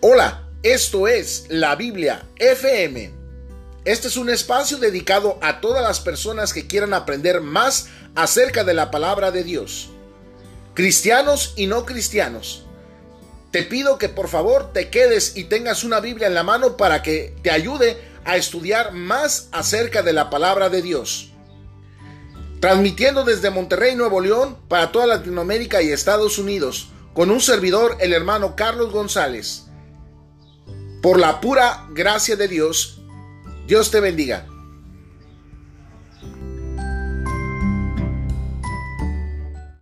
Hola, esto es la Biblia FM. Este es un espacio dedicado a todas las personas que quieran aprender más acerca de la palabra de Dios. Cristianos y no cristianos. Te pido que por favor te quedes y tengas una Biblia en la mano para que te ayude a estudiar más acerca de la palabra de Dios. Transmitiendo desde Monterrey, Nuevo León, para toda Latinoamérica y Estados Unidos, con un servidor, el hermano Carlos González. Por la pura gracia de Dios, Dios te bendiga.